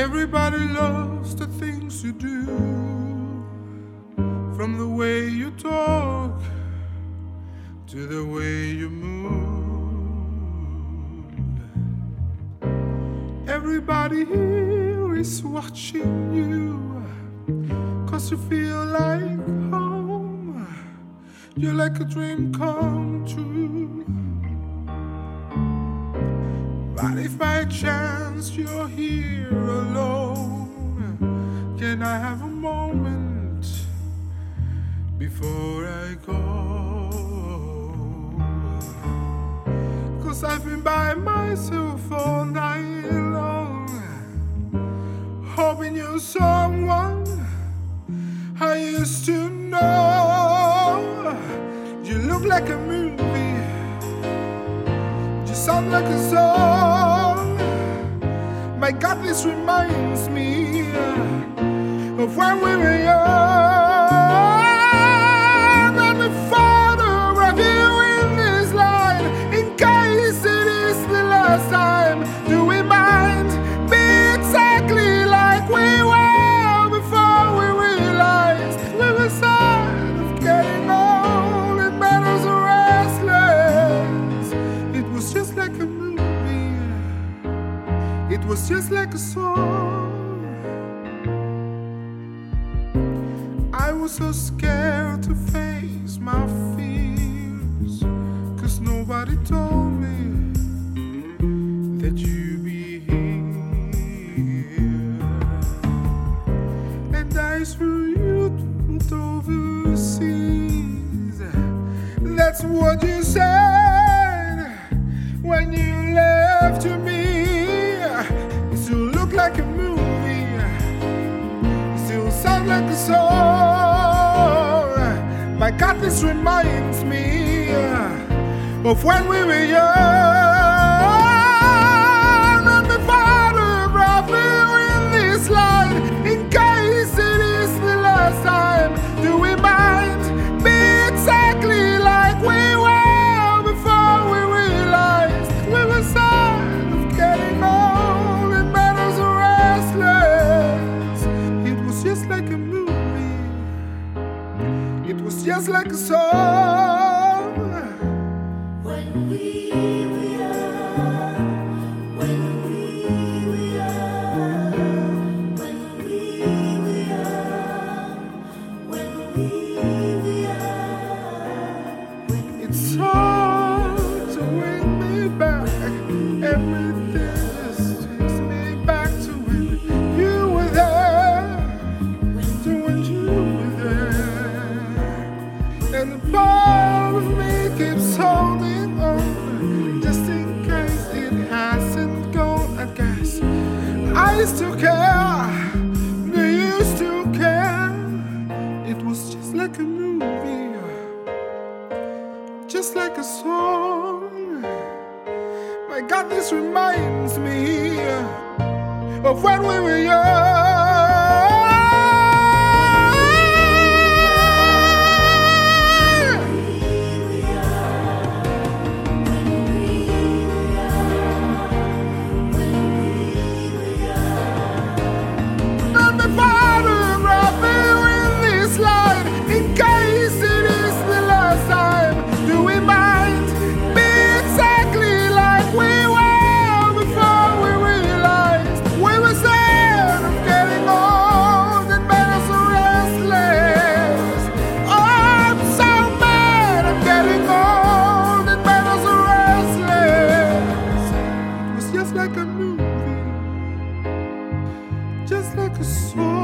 Everybody loves the things you do, from the way you talk to the way you move. Everybody here is watching you, cause you feel like home. You're like a dream come true. But if by chance you're here I have a moment before I go? Cause I've been by myself all night long, hoping you're someone I used to know. You look like a movie, you sound like a song. My God, this reminds me of when we were young. Was so scared to face my fears. Cause nobody told me that you'd be here. And I threw you overseas. That's what you said This reminds me of when we were young. It was just like a song. When we were young, when we when we when we It's hard to bring me back. Everything I still care. Do you still care? It was just like a movie just like a song. My God, this reminds me of when we were young. just like a movie, just like a song.